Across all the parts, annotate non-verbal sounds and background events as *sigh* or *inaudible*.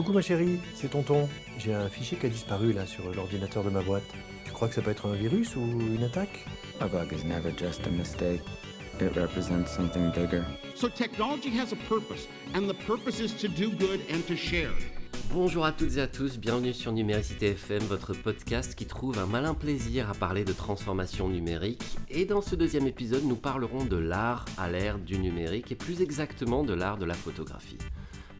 Coucou ma chérie, c'est tonton. J'ai un fichier qui a disparu là sur l'ordinateur de ma boîte. Tu crois que ça peut être un virus ou une attaque? A bug is never just a mistake. It represents something bigger. So technology has a purpose, and the purpose is to do good and to share. Bonjour à toutes et à tous, bienvenue sur Numéricité FM, votre podcast qui trouve un malin plaisir à parler de transformation numérique. Et dans ce deuxième épisode, nous parlerons de l'art à l'ère du numérique et plus exactement de l'art de la photographie.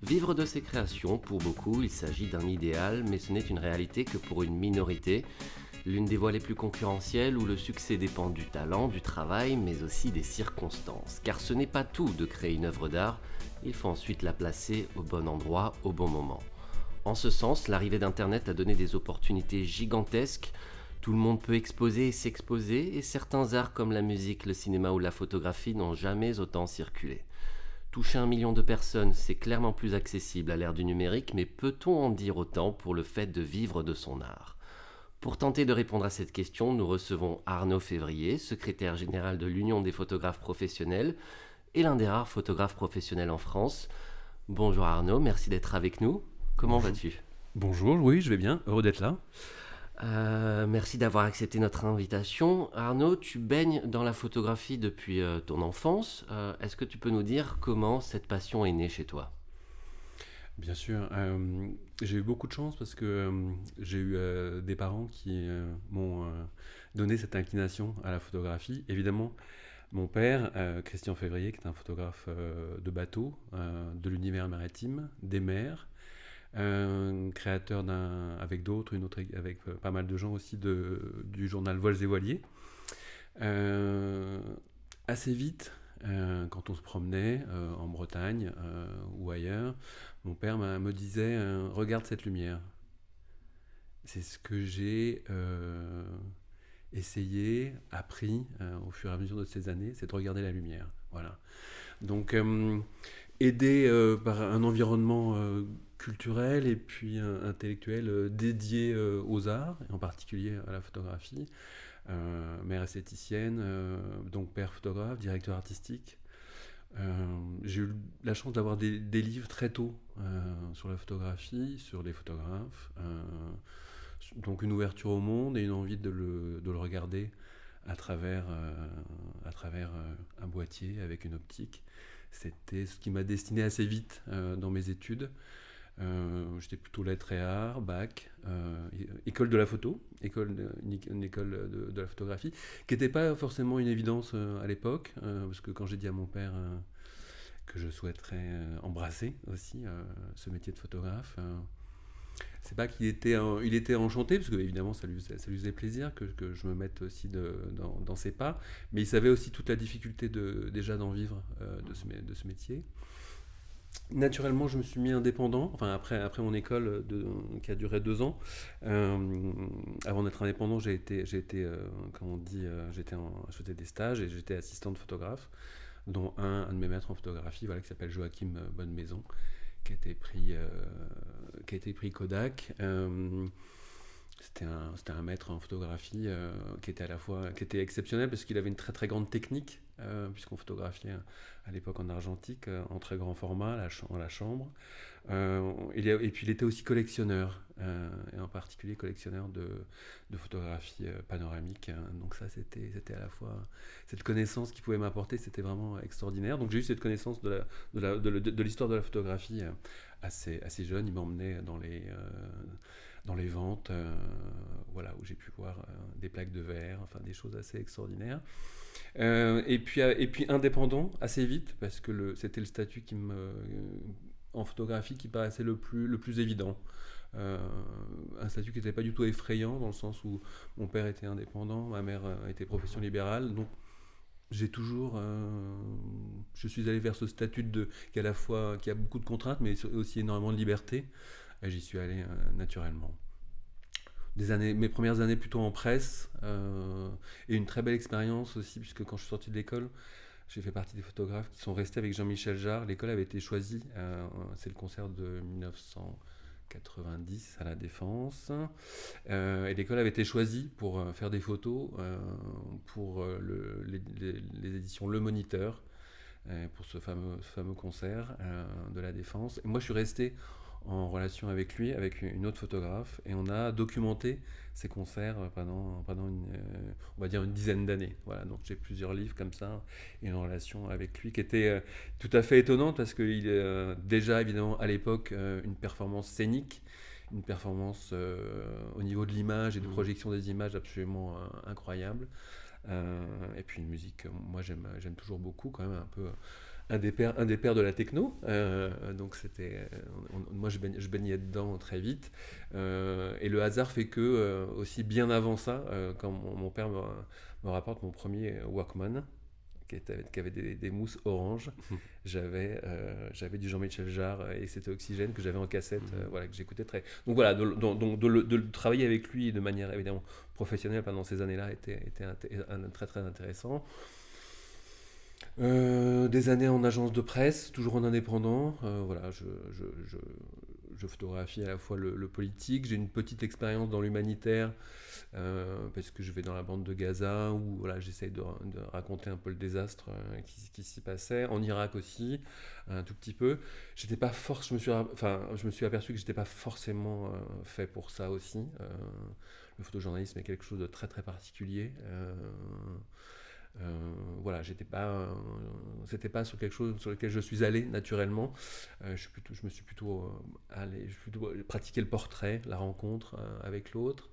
Vivre de ses créations, pour beaucoup, il s'agit d'un idéal, mais ce n'est une réalité que pour une minorité. L'une des voies les plus concurrentielles où le succès dépend du talent, du travail, mais aussi des circonstances. Car ce n'est pas tout de créer une œuvre d'art, il faut ensuite la placer au bon endroit, au bon moment. En ce sens, l'arrivée d'Internet a donné des opportunités gigantesques. Tout le monde peut exposer et s'exposer, et certains arts comme la musique, le cinéma ou la photographie n'ont jamais autant circulé. Toucher un million de personnes, c'est clairement plus accessible à l'ère du numérique, mais peut-on en dire autant pour le fait de vivre de son art? Pour tenter de répondre à cette question, nous recevons Arnaud Février, secrétaire général de l'Union des photographes professionnels et l'un des rares photographes professionnels en France. Bonjour Arnaud, merci d'être avec nous. Comment vas-tu? Bonjour, oui, je vais bien, heureux d'être là. Euh, merci d'avoir accepté notre invitation. Arnaud, tu baignes dans la photographie depuis euh, ton enfance. Euh, Est-ce que tu peux nous dire comment cette passion est née chez toi? Bien sûr, j'ai eu beaucoup de chance parce que j'ai eu des parents qui m'ont donné cette inclination à la photographie. Évidemment, mon père, Christian Février, qui est un photographe de bateaux, de l'univers maritime, des mers, créateur d'un, avec d'autres, une autre, avec euh, pas mal de gens aussi de, du journal Vols et Voiliers. Euh, assez vite, euh, quand on se promenait en Bretagne ou ailleurs, mon père me disait Regarde cette lumière. C'est ce que j'ai essayé, appris au fur et à mesure de ces années, c'est de regarder la lumière. Voilà. Donc, aidé par un environnement euh, culturel et puis euh, intellectuel euh, dédié euh, aux arts, et en particulier à la photographie, mère esthéticienne, donc père photographe, directeur artistique. J'ai eu la chance d'avoir des, livres très tôt sur la photographie, sur les photographes. donc une ouverture au monde et une envie de le, de le regarder à travers, à travers un boîtier avec une optique. C'était ce qui m'a destiné assez vite dans mes études. Euh, J'étais plutôt lettres et arts, bac, euh, école de la photo, école de- une, éc- une école de, la photographie, qui n'était pas forcément une évidence euh, à l'époque, parce que quand j'ai dit à mon père que je souhaiterais embrasser aussi ce métier de photographe, c'est pas qu'il était, était enchanté, parce que évidemment ça lui, ça lui faisait plaisir que, que je me mette aussi dans, dans ses pas, mais il savait aussi toute la difficulté de, déjà d'en vivre de, ce, de ce métier. Naturellement, je me suis mis indépendant, enfin après, après mon école qui a duré deux ans. Euh, avant d'être indépendant, j'ai été, j'ai été euh, comment on dit, euh, j'étais je faisais des stages et j'étais assistant de photographe, dont un, de mes maîtres en photographie, voilà, qui s'appelle Joachim Bonnemaison, qui a été pris, qui a été pris Kodak. Euh, c'était un, maître en photographie euh, qui était à la fois qui était exceptionnel parce qu'il avait une très très grande technique euh, puisqu'on photographiait à l'époque en argentique euh, en très grand format la cha- la chambre. Euh, et puis il était aussi collectionneur euh, et en particulier collectionneur de, de photographies euh, panoramiques hein. donc ça c'était c'était à la fois cette connaissance qu'il pouvait m'apporter c'était vraiment extraordinaire. Donc j'ai eu cette connaissance de de l'histoire de la photographie euh, assez assez jeune. Il m'emmenait dans les euh, dans les ventes, euh, voilà, où j'ai pu voir euh, des plaques de verre, enfin des choses assez extraordinaires. Euh, et, puis, et puis indépendant, assez vite, parce que c'était le statut qui en photographie qui paraissait le plus, le plus évident. Un statut qui n'était pas du tout effrayant, dans le sens où mon père était indépendant, ma mère était profession libérale, donc j'ai toujours, je suis allé vers ce statut de, qui, à la fois, qui a beaucoup de contraintes, mais aussi énormément de liberté. J'y suis allé euh, naturellement. Mes premières années plutôt en presse, euh, et une très belle expérience aussi, puisque quand je suis sorti de l'école, j'ai fait partie des photographes qui sont restés avec Jean-Michel Jarre. L'école avait été choisie, euh, c'est le concert de 1990 à la Défense. Et l'école avait été choisie pour faire des photos pour le- les, éditions Le Moniteur, pour ce fameux, fameux concert de la Défense. Moi, je suis resté en relation avec lui, avec une autre photographe, et on a documenté ses concerts pendant, pendant une, euh, on va dire une dizaine d'années. Voilà, donc j'ai plusieurs livres comme ça, et une relation avec lui qui était euh, tout à fait étonnante parce qu'il est euh, déjà évidemment à l'époque une performance scénique, une performance au niveau de l'image et de mmh. projection des images absolument incroyable. et puis une musique, moi j'aime toujours beaucoup quand même un peu un des pères, un des pères de la techno. Euh, donc c'était, moi je, baignais, dedans très vite. Euh, et le hasard fait que euh, aussi bien avant ça, quand mon, père me, rapporte mon premier Walkman, qui, était, qui avait des, mousses orange, *laughs* j'avais, j'avais du Jean-Michel Jarre et c'était Oxygène que j'avais en cassette, mhm. voilà que j'écoutais très. Donc voilà, de, de, travailler avec lui de manière évidemment professionnelle pendant ces années-là était, était très très intéressant. Euh, des années en agence de presse, toujours en indépendant. Euh, voilà, je, photographie à la fois le, politique. J'ai une petite expérience dans l'humanitaire euh, parce que je vais dans la bande de Gaza où voilà, j'essaye de, raconter un peu le désastre qui, qui s'y passait. En Irak aussi, un tout petit peu. J'étais pas force, je me suis, enfin, je me suis aperçu que j'étais pas forcément fait pour ça aussi. le photojournalisme est quelque chose de très très particulier. Euh, voilà, j'étais pas, euh, c'était pas sur quelque chose sur lequel je suis allé naturellement. Euh, je, suis je me suis plutôt allé, je plutôt pratiqué le portrait, la rencontre avec l'autre.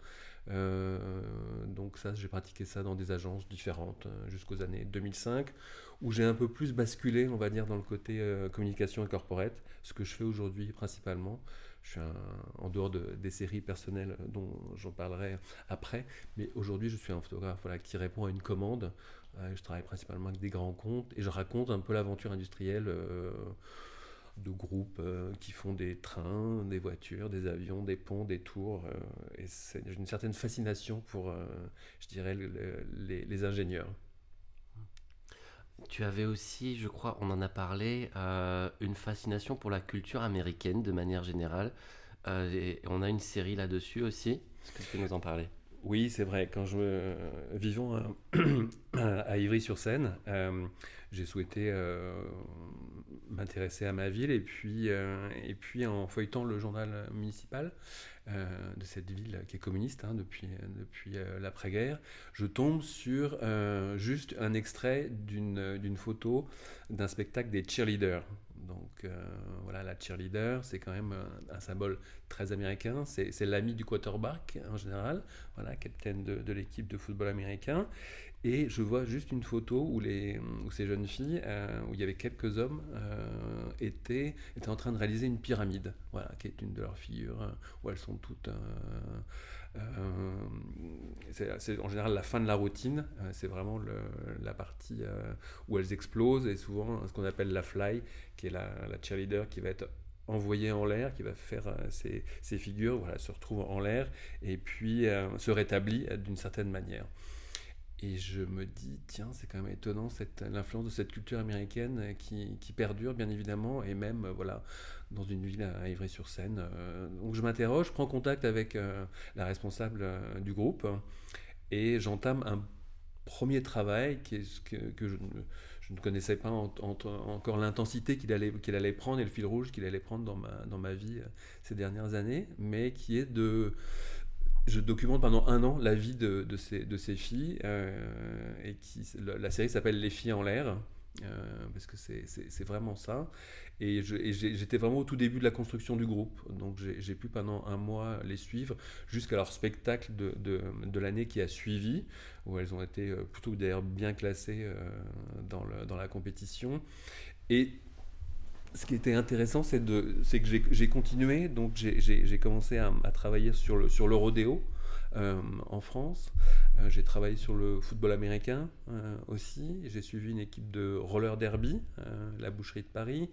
donc ça, j'ai pratiqué ça dans des agences différentes jusqu'aux années 2005, où j'ai un peu plus basculé, on va dire, dans le côté communication et corporate, ce que je fais aujourd'hui principalement. Je suis en dehors de, des séries personnelles dont j'en parlerai après, mais aujourd'hui je suis un photographe voilà, qui répond à une commande je travaille principalement avec des grands comptes et je raconte un peu l'aventure industrielle euh, de groupes euh, qui font des trains, des voitures, des avions, des ponts, des tours. Euh, et j'ai une certaine fascination pour, je dirais, les, ingénieurs. Tu avais aussi, je crois, on en a parlé, une fascination pour la culture américaine de manière générale. on a une série là-dessus aussi. Est-ce que tu peux nous en parler? Oui, c'est vrai. Quand je me vivant *clears throat* à, Ivry-sur-Seine, euh, j'ai souhaité euh, m'intéresser à ma ville et puis, euh, en feuilletant le journal municipal de cette ville qui est communiste hein, depuis, depuis l'après-guerre, je tombe sur juste un extrait d'une photo d'un spectacle des cheerleaders. Donc euh, voilà, la cheerleader, c'est quand même un, symbole très américain. C'est l'ami du quarterback en général, voilà, capitaine de, l'équipe de football américain. Et je vois juste une photo où, les, où ces jeunes filles, euh, où il y avait quelques hommes, euh, étaient, étaient en train de réaliser une pyramide, voilà, qui est une de leurs figures, où elles sont toutes c'est en général la fin de la routine, euh, c'est vraiment la partie euh, où elles explosent et souvent ce qu'on appelle la fly, qui est la, cheerleader qui va être envoyée en l'air, qui va faire ses, figures, voilà, se retrouve en l'air et puis se rétablit d'une certaine manière. Et je me dis, tiens, c'est quand même étonnant l'influence de cette culture américaine qui, qui, perdure, bien évidemment, et même, voilà, dans une ville à Ivry-sur-Seine. Euh, donc je m'interroge, je prends contact avec euh, la responsable euh, du groupe et j'entame un premier travail que, je, ne, connaissais pas encore l'intensité qu'il allait, prendre et le fil rouge qu'il allait prendre dans ma, vie ces dernières années, mais qui est de je documente pendant un an la vie de, de, ces, de ces, filles et qui la, série s'appelle Les filles en l'air parce que c'est vraiment ça et j'étais vraiment au tout début de la construction du groupe. Donc j'ai pu pendant un mois les suivre jusqu'à leur spectacle de, l'année qui a suivi, où elles ont été euh, plutôt bien classées euh, dans, la compétition. Et ce qui était intéressant, c'est que j'ai continué. Donc j'ai commencé à, à, travailler sur le, sur le rodéo. Euh, en France. j'ai travaillé sur le football américain aussi. J'ai suivi une équipe de roller derby, la Boucherie de Paris.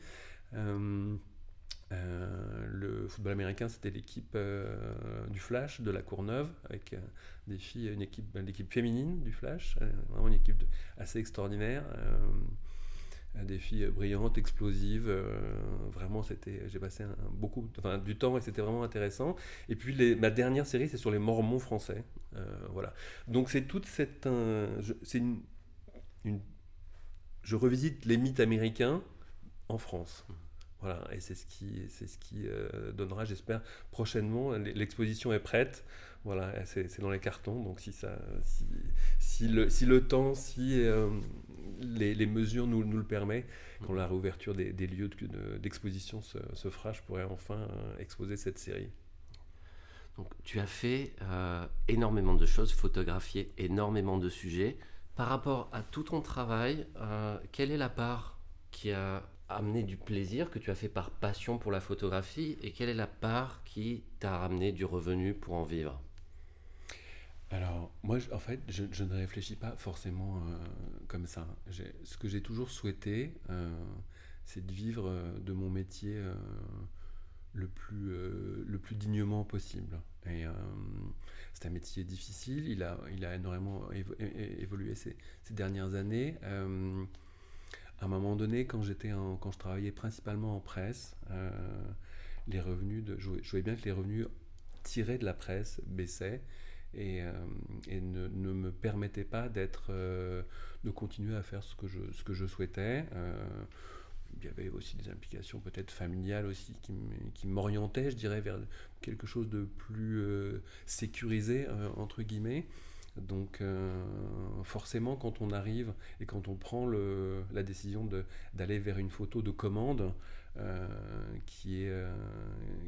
Euh, euh, le football américain, c'était l'équipe euh, du Flash de la Courneuve, avec des filles, une équipe, l'équipe féminine du Flash, vraiment une équipe assez extraordinaire des filles brillantes, explosives. vraiment, c'était, j'ai passé beaucoup, du temps et c'était vraiment intéressant. Et puis ma dernière série, c'est sur les Mormons français. voilà. Donc c'est toute cette, c'est une, je revisite les mythes américains en France. Voilà, et c'est ce qui, c'est ce qui donnera, j'espère, prochainement. L'exposition est prête. Voilà, c'est dans les cartons. Donc si ça, si, le, si le temps, si les, les, mesures nous, nous le permettent, quand la réouverture des, des lieux d'exposition se, se, fera, je pourrais enfin exposer cette série. Donc, tu as fait euh, énormément de choses, photographié énormément de sujets. Par rapport à tout ton travail, euh, quelle est la part qui a amené du plaisir, que tu as fait par passion pour la photographie, et quelle est la part qui t'a ramené du revenu pour en vivre? Alors, moi, en fait, je, ne réfléchis pas forcément euh, comme ça. Ce que j'ai toujours souhaité, c'est de vivre de mon métier le plus, euh, dignement possible. Et euh, c'est un métier difficile, il a, il a énormément évolué ces, dernières années. Euh, à un moment donné, quand, j'étais quand je travaillais principalement en presse, les revenus je, voyais bien que les revenus tirés de la presse baissaient et, et ne, me permettaient pas d'être, de continuer à faire ce que je, ce que je souhaitais il y avait aussi des implications peut-être familiales aussi qui m'orientaient, je dirais, vers quelque chose de plus euh, sécurisé, euh, entre guillemets. Donc euh, forcément, quand on arrive et quand on prend la décision d'aller vers une photo de commande qui est,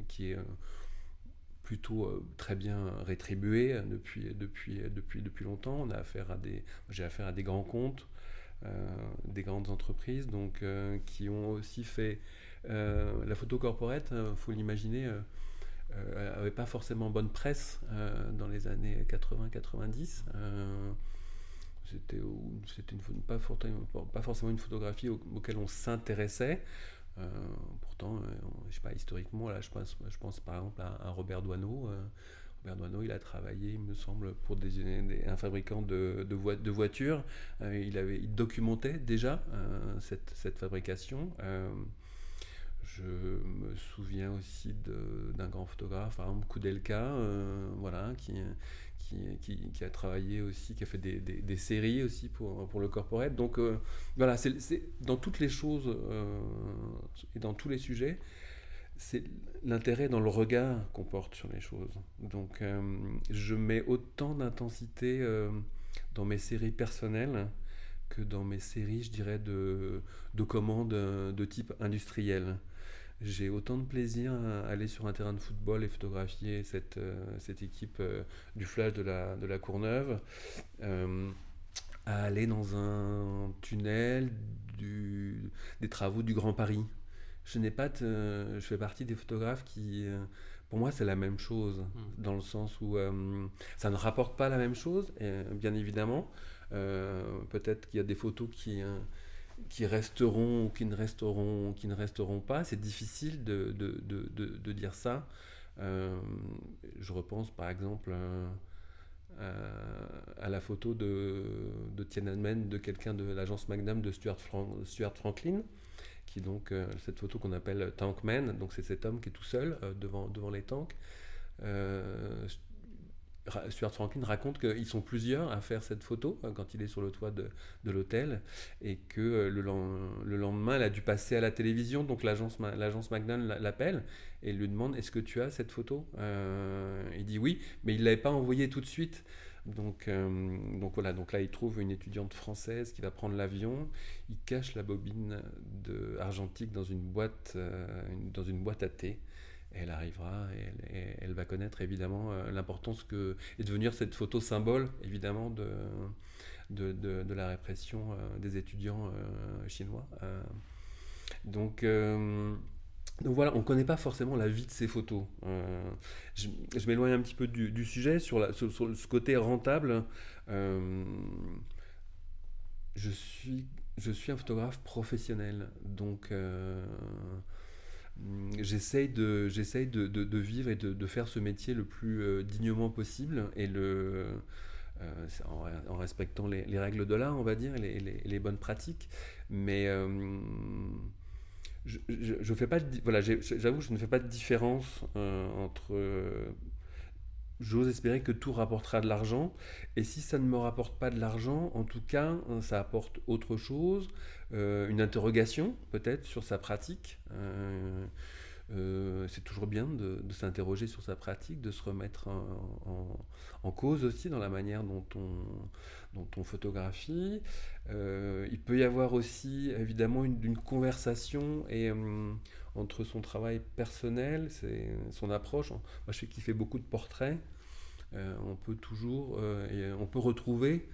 qui est plutôt très bien rétribuée depuis, depuis, depuis, depuis longtemps, on a affaire à des, j'ai affaire à des grands comptes, euh, des grandes entreprises donc, euh, qui ont aussi fait euh, la photo corporate, il faut l'imaginer, n'avait pas forcément bonne presse dans les années 80-90 c'était c'était pas, pas, forcément une photographie auquel on s'intéressait. Pourtant, je sais pas, historiquement, là, je pense, je pense par exemple à, Robert Doisneau, Bernouano, il a travaillé, il me semble, pour des, un fabricant de, de, voitures. Euh, il, il documentait déjà euh, cette, cette, fabrication. Euh, je me souviens aussi d'un grand photographe, par exemple Koudelka, voilà, qui, qui, a travaillé aussi, qui a fait des, séries aussi pour, le corporate. Donc voilà, c'est dans toutes les choses et dans tous les sujets, c'est l'intérêt dans le regard qu'on porte sur les choses. Donc euh, je mets autant d'intensité euh, dans mes séries personnelles que dans mes séries, je dirais, de, de commandes euh, de type industriel. J'ai autant de plaisir à aller sur un terrain de football et photographier cette, cette équipe du Flash de la, de la Courneuve, à aller dans un tunnel du, des travaux du Grand Paris je n'ai pas je fais partie des photographes qui euh, pour moi c'est la même chose hmm. dans le sens où euh, ça ne rapporte pas la même chose bien évidemment euh, peut-être qu'il y a des photos qui qui resteront ou qui ne resteront qui ne resteront pas. C'est difficile de, de, de, de, dire ça. Je repense par exemple à la photo de, de Tiananmen de quelqu'un de l'agence Magnum de Stuart, Stuart Franklin qui donc euh, cette photo qu'on appelle Tankman, donc c'est cet homme qui est tout seul euh, devant, devant les tanks. Euh, Stuart Franklin raconte qu'ils sont plusieurs à faire cette photo quand il est sur le toit de, l'hôtel et que le, le, lendemain, elle a dû passer à la télévision. Donc l'agence, Magnan l'appelle et lui demande Est-ce que tu as cette photo? Il dit oui, mais il ne l'avait pas envoyée tout de suite. Donc, euh, donc voilà, donc là il trouve une étudiante française qui va prendre l'avion, il cache la bobine de argentique dans une boîte, euh, dans une boîte à thé. Et elle arrivera et elle, va connaître évidemment euh, l'importance que est devenir cette photo symbole évidemment de, de, la répression des étudiants chinois. donc donc voilà, on ne connaît pas forcément la vie de ces photos. Euh, je, m'éloigne un petit peu du, sujet sur, ce côté rentable. Euh, je, suis, un photographe professionnel, donc euh, j'essaye de, de, de, vivre et de, faire ce métier le plus dignement possible et le, en, respectant les, règles de l'art, on va dire, les, les, bonnes pratiques. Mais je, je, fais pas voilà j'avoue je ne fais pas de différence euh, entre euh, j'ose espérer que tout rapportera de l'argent. Et si ça ne me rapporte pas de l'argent, en tout cas, hein, ça apporte autre chose, euh, une interrogation peut-être sur sa pratique. Euh, euh, c'est toujours bien de, s'interroger sur sa pratique, de se remettre en, cause aussi dans la manière dont on, photographie. il peut y avoir aussi évidemment une, conversation entre son travail personnel, son approche. Moi, je sais qu'il fait beaucoup de portraits. Euh, on peut toujours, euh, on peut retrouver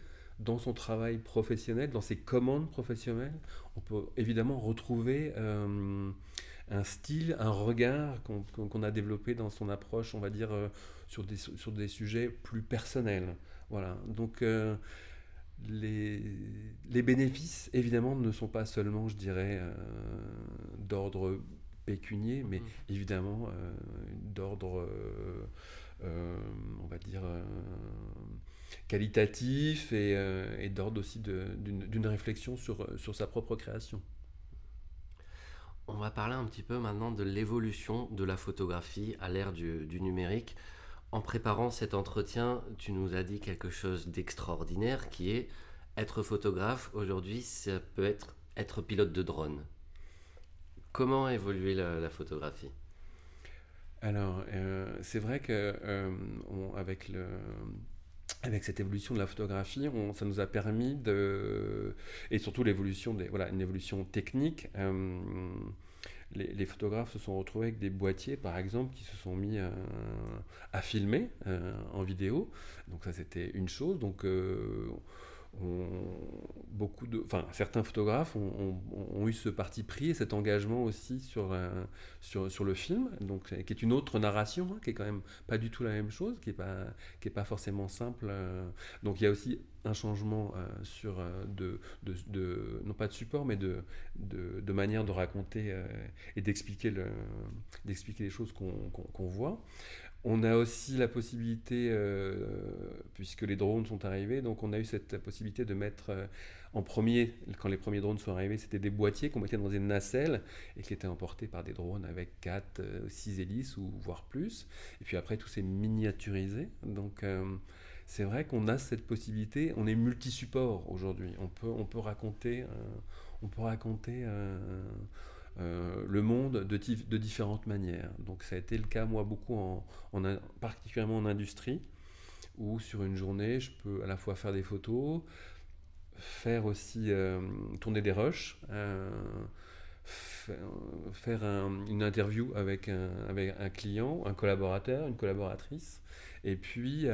dans son travail professionnel, dans ses commandes professionnelles, on peut évidemment retrouver euh, un style, un regard qu'on a développé dans son approche, on va dire, sur, des, sur des sujets plus personnels. Voilà. Donc, les, les, bénéfices, évidemment, ne sont pas seulement, je dirais, d'ordre pécunier, mais mm. évidemment euh, d'ordre, euh, euh, on va dire, qualitatif et, d'ordre aussi d'une réflexion sur, sur sa propre création. On va parler un petit peu maintenant de l'évolution de la photographie à l'ère du, du, numérique. En préparant cet entretien, tu nous as dit quelque chose d'extraordinaire qui est être photographe aujourd'hui, ça peut être être pilote de drone. Comment a évolué la, photographie? Alors, euh, c'est vrai que euh, avec le avec cette évolution de la photographie, ça nous a permis de et surtout l'évolution voilà une évolution technique. Euh, les, photographes se sont retrouvés avec des boîtiers, par exemple, qui se sont mis à, filmer en vidéo. Donc ça, c'était une chose. Donc beaucoup de, enfin, certains photographes ont, eu ce parti pris et cet engagement aussi sur, sur, sur, le film, donc, qui est une autre narration, hein, qui est quand même pas du tout la même chose, qui n'est pas, pas forcément simple. Euh. donc il y a aussi un changement euh, sur euh, de, de, non pas de support, mais de, de, manière de raconter et d'expliquer les choses qu'on voit. On a aussi la possibilité, euh, puisque les drones sont arrivés, donc on a eu cette possibilité de mettre euh, en premier, quand les premiers drones sont arrivés, c'était des boîtiers qu'on mettait dans une nacelle et qui étaient emportés par des drones avec 4, 6 euh, hélices ou voire plus. Et puis après, tout s'est miniaturisé. Donc c'est vrai qu'on a cette possibilité, on est multi-support aujourd'hui. On peut, on peut raconter, on peut raconter euh, le monde de, différentes manières. Donc ça a été le cas, moi, beaucoup, en, particulièrement en industrie, où sur une journée, je peux à la fois faire des photos, faire aussi euh, tourner des rushs, euh, faire une interview avec un, client, un collaborateur, une collaboratrice, et puis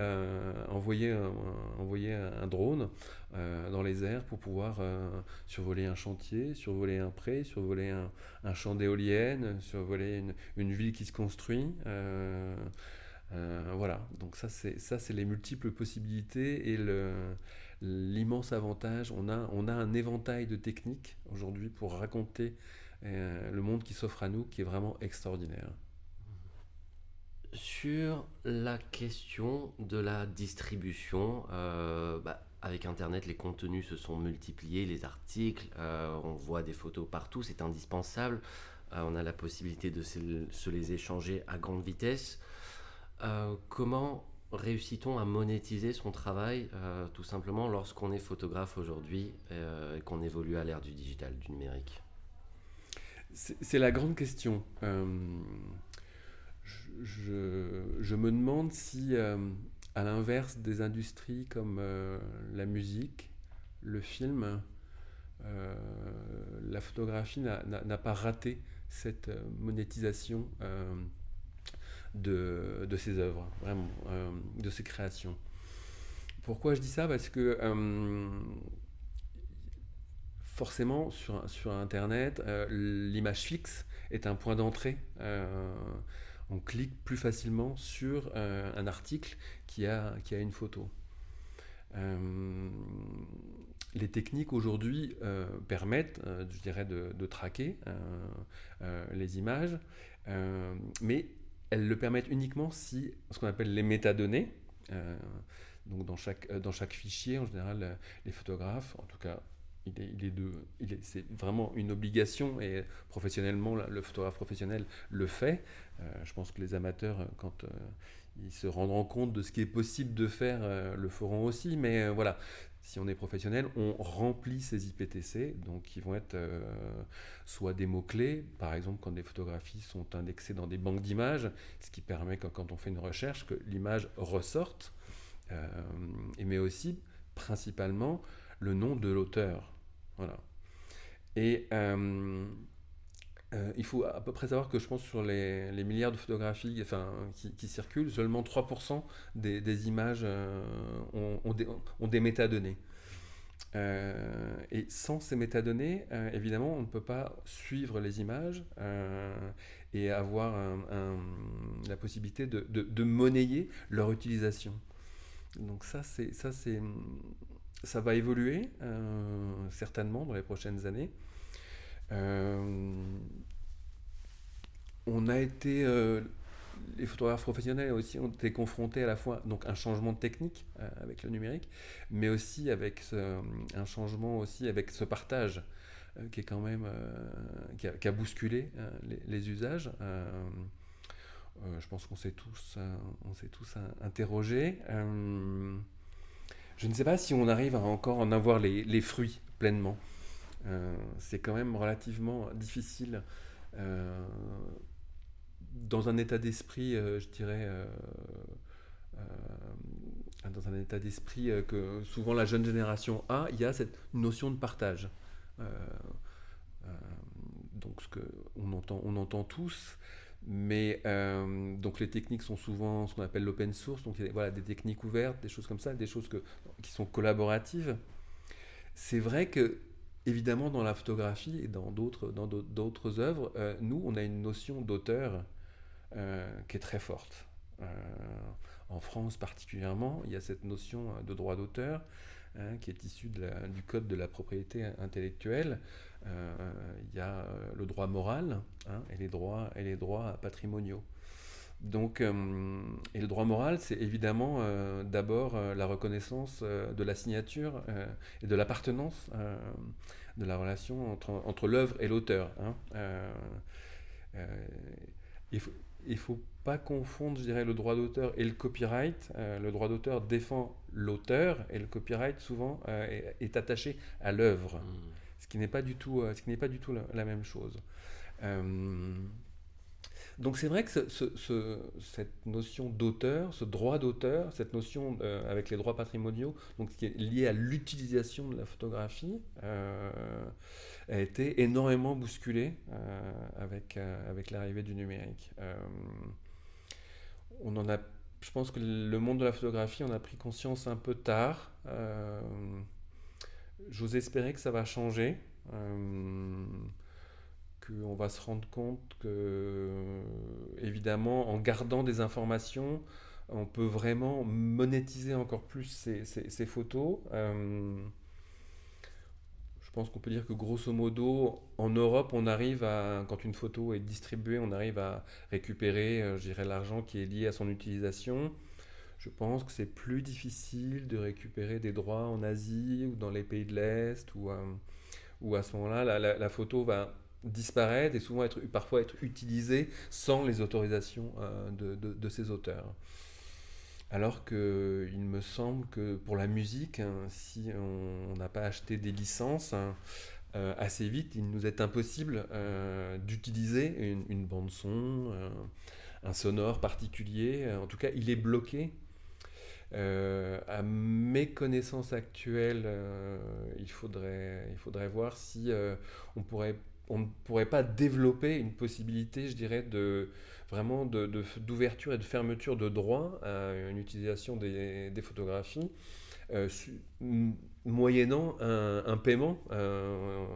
envoyer, un, envoyer un drone euh, dans les airs pour pouvoir euh, survoler un chantier, survoler un pré, survoler un, champ d'éoliennes, survoler une, ville qui se construit. Euh, voilà, donc ça c'est les multiples possibilités et l'immense avantage. On a on a un éventail de techniques aujourd'hui pour raconter le monde qui s'offre à nous, qui est vraiment extraordinaire. Sur la question de la distribution, bah, avec Internet, les contenus se sont multipliés, les articles, euh, on voit des photos partout, c'est indispensable. Euh, on a la possibilité de se, les échanger à grande vitesse. Euh, comment réussit-on à monétiser son travail tout simplement lorsqu'on est photographe aujourd'hui et qu'on évolue à l'ère du digital, du numérique? C'est la grande question. Je, je, me demande si à l'inverse des industries comme euh, la musique, le film, euh, la photographie n'a pas raté cette euh, monétisation de, de, ses œuvres, vraiment, de ses créations. Pourquoi je dis ça? Parce que forcément, sur, sur Internet, l'image fixe est un point d'entrée on clique plus facilement sur euh, un article qui a, qui a une photo. Euh, les techniques aujourd'hui euh, permettent, je dirais, de, traquer les images, mais elles le permettent uniquement si ce qu'on appelle les métadonnées, donc dans chaque, dans chaque fichier, en général, les photographes, en tout cas il est, c'est vraiment une obligation et professionnellement, le photographe professionnel le fait. je pense que les amateurs, quand ils se rendront compte de ce qui est possible de faire, le feront aussi. Mais voilà, si on est professionnel, on remplit ces IPTC, donc qui vont être euh, soit des mots-clés, par exemple quand des photographies sont indexées dans des banques d'images, ce qui permet que quand on fait une recherche, que l'image ressorte, euh, mais aussi principalement le nom de l'auteur. Voilà. Et euh, il faut à peu près savoir que je pense sur les, milliards de photographies enfin, qui, circulent, seulement 3% des, images euh, ont, des, métadonnées. Euh, et sans ces métadonnées, évidemment, on ne peut pas suivre les images et avoir la possibilité de, monnayer leur utilisation. Donc ça, ça va évoluer certainement dans les prochaines années. Euh, on a été, euh, les photographes professionnels aussi ont été confrontés à la fois donc un changement de technique euh, avec le numérique, mais aussi avec un changement aussi avec ce partage qui est quand même qui a, bousculé les, usages. je pense qu'on s'est tous, on s'est tous interrogés. je ne sais pas si on arrive à encore en avoir les fruits pleinement. Euh, c'est quand même relativement difficile euh, dans un état d'esprit, euh, je dirais, dans un état d'esprit que souvent la jeune génération a, il y a cette notion de partage. donc ce que on entend, on entend tous, mais donc les techniques sont souvent ce qu'on appelle l'open source, donc voilà des techniques ouvertes, des choses comme ça, des choses que, qui sont collaboratives. C'est vrai que évidemment, dans la photographie et dans d'autres, œuvres, euh, nous, on a une notion d'auteur euh, qui est très forte. Euh, en France particulièrement, il y a cette notion de droit d'auteur hein, qui est issue du code de la propriété intellectuelle. il y a le droit moral hein, et les droits patrimoniaux. Donc, et le droit moral, c'est évidemment d'abord la reconnaissance de la signature et de l'appartenance de la relation entre, entre l'œuvre et l'auteur. Hein. Euh, euh, il ne faut, pas confondre, je dirais, le droit d'auteur et le copyright. Euh, le droit d'auteur défend l'auteur et le copyright souvent est, attaché à l'œuvre, hmm. ce qui n'est pas du tout, ce qui n'est pas du tout la, même chose. Donc c'est vrai que cette notion d'auteur, ce droit d'auteur, cette notion euh, avec les droits patrimoniaux, donc qui est liée à l'utilisation de la photographie, euh, a été énormément bousculée euh, avec, l'arrivée du numérique. on en a, je pense que le monde de la photographie en a pris conscience un peu tard. J'ose espérer que ça va changer on va se rendre compte que, évidemment, en gardant des informations, on peut vraiment monétiser encore plus ces, photos. Euh, je pense qu'on peut dire que grosso modo, en Europe, on arrive à, quand une photo est distribuée, on arrive à récupérer, euh, je l'argent qui est lié à son utilisation. Je pense que c'est plus difficile de récupérer des droits en Asie ou dans les pays de l'Est, ou, euh, à ce moment-là, la, photo va disparaître et souvent être, parfois être utilisé sans les autorisations euh, de, de, ces auteurs. Alors que il me semble que pour la musique, hein, si on n'a pas acheté des licences, hein, euh, assez vite, il nous est impossible euh, d'utiliser une, bande son, un sonore particulier. En tout cas, il est bloqué. à mes connaissances actuelles, il, faudrait, il faudrait voir si on pourrait on ne pourrait pas développer une possibilité, je dirais, de vraiment d'ouverture et de fermeture de droit à une utilisation des, photographies, euh, moyennant un, paiement euh,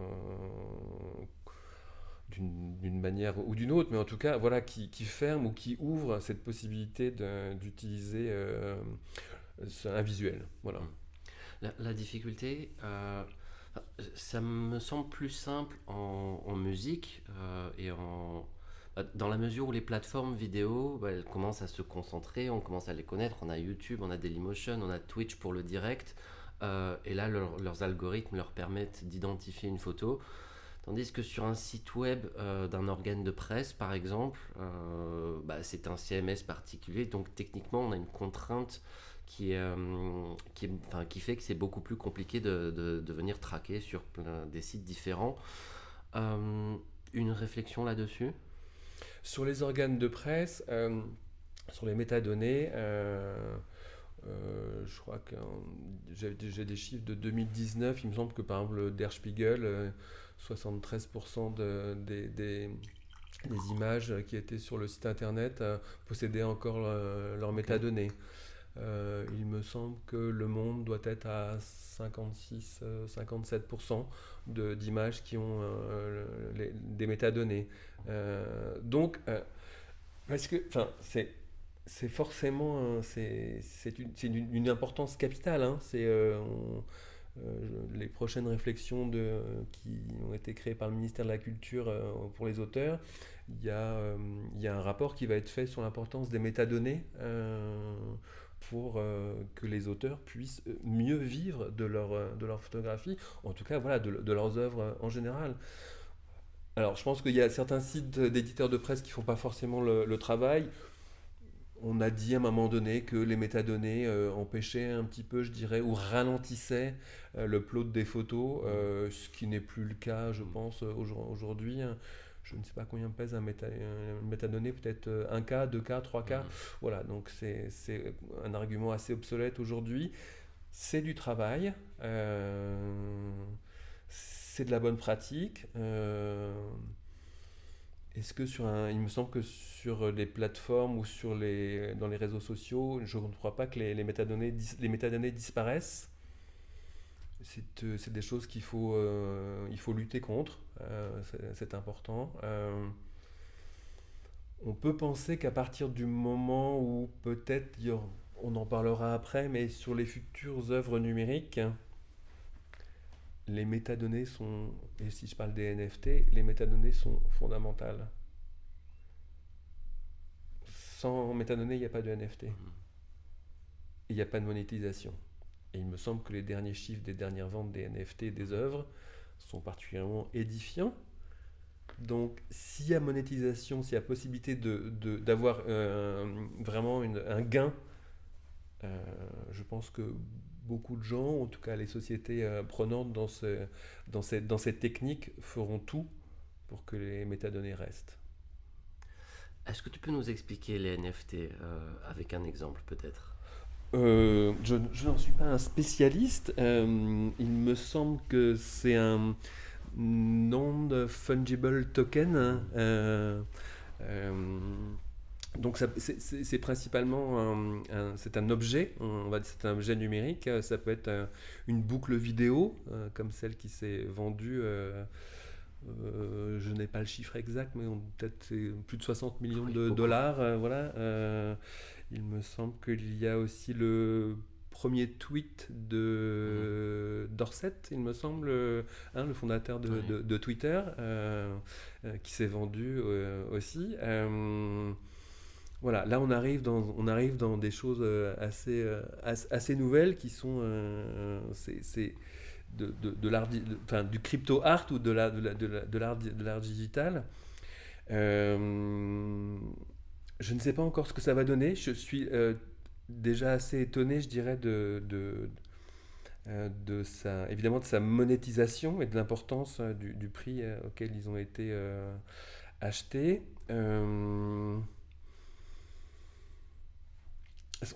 d'une manière ou d'une autre, mais en tout cas, voilà, qui, ferme ou qui ouvre cette possibilité d'utiliser euh, un visuel. Voilà. La, difficulté, ça me semble plus simple en, musique euh, et en, bah, dans la mesure où les plateformes vidéo bah, commencent à se concentrer, on commence à les connaître. On a YouTube, on a Dailymotion, on a Twitch pour le direct. euh, et là leurs algorithmes leur permettent d'identifier une photo. Tandis que sur un site web euh, d'un organe de presse, par exemple, bah, c'est un CMS particulier, donc techniquement on a une contrainte qui, qui, qui fait que c'est beaucoup plus compliqué de, de, venir traquer sur plein, des sites différents. une réflexion là-dessus? Sur les organes de presse, sur les métadonnées, euh, je crois que j'ai des chiffres de 2019. Il me semble que par exemple, Der Spiegel, 73% euh, de, des, des, images qui étaient sur le site internet euh, possédaient encore leurs métadonnées. Il me semble que Le Monde doit être à 56-57% d'images qui ont des métadonnées. donc, parce que, c'est c'est forcément c'est une, une, importance capitale. Hein. C'est euh, euh, les prochaines réflexions de, qui ont été créées par le ministère de la Culture euh, pour les auteurs. Il y, a, il y a un rapport qui va être fait sur l'importance des métadonnées pour que les auteurs puissent mieux vivre de leur, de leur photographie, en tout cas voilà, de, de leurs œuvres en général. Alors je pense qu'il y a certains sites d'éditeurs de presse qui ne font pas forcément le, le travail on a dit à un moment donné que les métadonnées euh, empêchaient un petit peu, je dirais, ou ralentissaient euh, le plot des photos, euh, ce qui n'est plus le cas, je pense, aujourd'hui. Je ne sais pas combien pèse un, méta, métadonné, peut-être 1K, 2K, 3K. Voilà, donc c'est un argument assez obsolète aujourd'hui. C'est du travail, c'est de la bonne pratique. Est-ce que sur un, il me semble que sur les plateformes ou sur les, dans les réseaux sociaux, je ne crois pas que les, les métadonnées, les métadonnées disparaissent. C'est, euh, des choses qu'il faut, euh, il faut lutter contre. Euh, c'est, important. on peut penser qu'à partir du moment où peut-être, on en parlera après, mais sur les futures œuvres numériques, les métadonnées sont, et si je parle des NFT, les métadonnées sont fondamentales. Sans métadonnées, il n'y a pas de NFT. Il n'y a pas de monétisation. Et il me semble que les derniers chiffres des dernières ventes des NFT des œuvres sont particulièrement édifiants. Donc, s'il y a monétisation, s'il y a possibilité d'avoir de, euh, vraiment un gain, euh, je pense que beaucoup de gens, en tout cas les sociétés euh, prenantes dans, ce, dans, cette, technique, feront tout pour que les métadonnées restent. Est-ce que tu peux nous expliquer les NFT avec un exemple peut-être? Euh, Je, n'en suis pas un spécialiste. il me semble que c'est un non-fungible token. Hein, donc c'est principalement un, c'est un objet, on va c'est un objet numérique. Ça peut être euh, une boucle vidéo euh, comme celle qui s'est vendue. Euh, je n'ai pas le chiffre exact, mais peut-être plus de 60 millions de dollars. voilà. Il me semble qu'il y a aussi le premier tweet de mhm. Dorset, il me semble, hein, le fondateur de, de Twitter, qui s'est vendu aussi. Voilà, là on arrive dans, on arrive dans des choses euh, assez, euh, assez nouvelles qui sont euh, c'est, de, de, l'art, enfin, du crypto art ou de, la, de, la, de, l'art, de l'art digital. Je ne sais pas encore ce que ça va donner. Je suis déjà assez étonné, je dirais, de, de, de sa, évidemment de sa monétisation et de l'importance du, du, prix auquel ils ont été achetés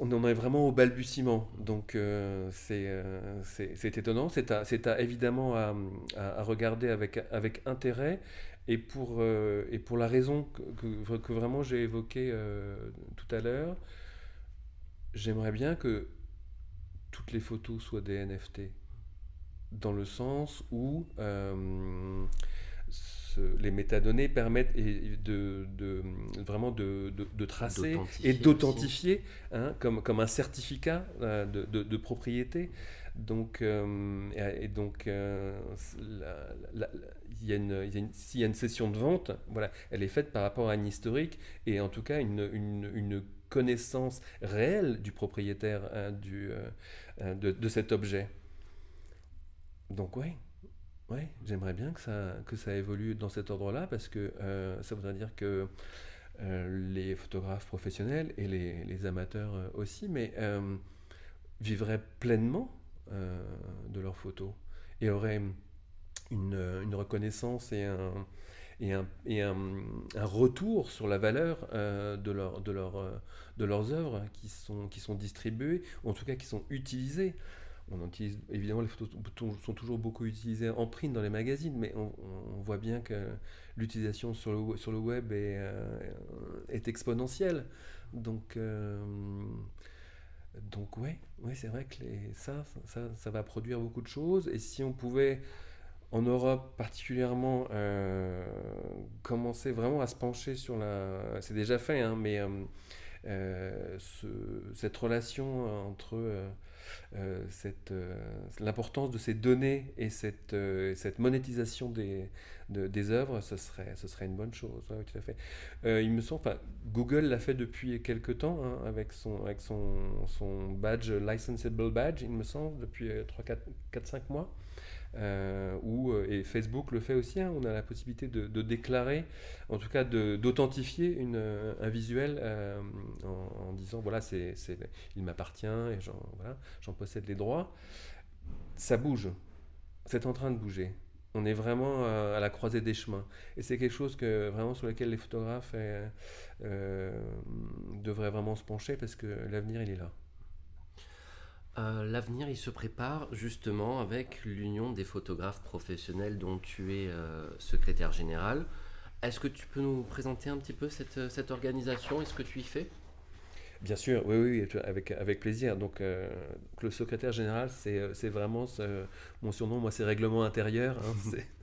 on en est vraiment au balbutiement, donc euh, euh, c'est étonnant. C'est à, évidemment à, regarder avec, avec intérêt et pour, euh, et pour la raison que, que, vraiment j'ai évoquée tout à l'heure. J'aimerais bien que toutes les photos soient des NFT, dans le sens où les métadonnées permettent de, vraiment de, tracer et d'authentifier hein, comme, comme un certificat euh, de, propriété. Donc, euh, et donc, euh, s'il y a une session de vente, voilà, elle est faite par rapport à un historique et en tout cas une, une, connaissance réelle du propriétaire hein, du, de, cet objet. donc ouais, ouais j'aimerais bien que ça, que ça évolue dans cet ordre-là parce que ça voudrait dire que les photographes professionnels et les, les amateurs aussi, mais vivraient pleinement de leurs photos et auraient une, reconnaissance et un, et, un, et un, retour sur la valeur euh, de, leur, de, leur, euh, de leurs œuvres qui sont, qui sont distribuées, ou en tout cas qui sont utilisées. On utilise, évidemment, les photos sont toujours beaucoup utilisées en print dans les magazines, mais on, voit bien que l'utilisation sur le, sur le web est, euh, est exponentielle. Donc, euh, donc ouais, ouais c'est vrai que ça, ça, va produire beaucoup de choses. Et si on pouvait en Europe particulièrement euh, commencer vraiment à se pencher sur la... C'est déjà fait, hein, mais euh, euh, ce, cette relation entre cette, l'importance de ces données et cette, cette monétisation des, de, des œuvres, ce serait, ce serait une bonne chose. Tout à fait. il me semble, Google l'a fait depuis quelques temps hein, avec, son, avec son, son badge, licensable badge, il me semble, depuis 3-4-5 mois. Euh, euh, et Facebook le fait aussi, hein, on a la possibilité de, déclarer, en tout cas d'authentifier euh, un visuel en, disant voilà, il m'appartient et j'en possède les droits. Ça bouge, c'est en train de bouger. On est vraiment à la croisée des chemins. Et c'est quelque chose que, vraiment sur lequel les photographes devraient vraiment se pencher parce que l'avenir, il est là. Euh, l'avenir, il se prépare justement avec l'Union des photographes professionnels dont tu es euh, secrétaire général. Est-ce que tu peux nous présenter un petit peu cette, cette organisation et ce que tu y fais? Bien sûr, oui, oui, avec, avec plaisir. Donc, euh, le secrétaire général, c'est vraiment mon surnom, moi, c'est règlement intérieur. Hein, *laughs*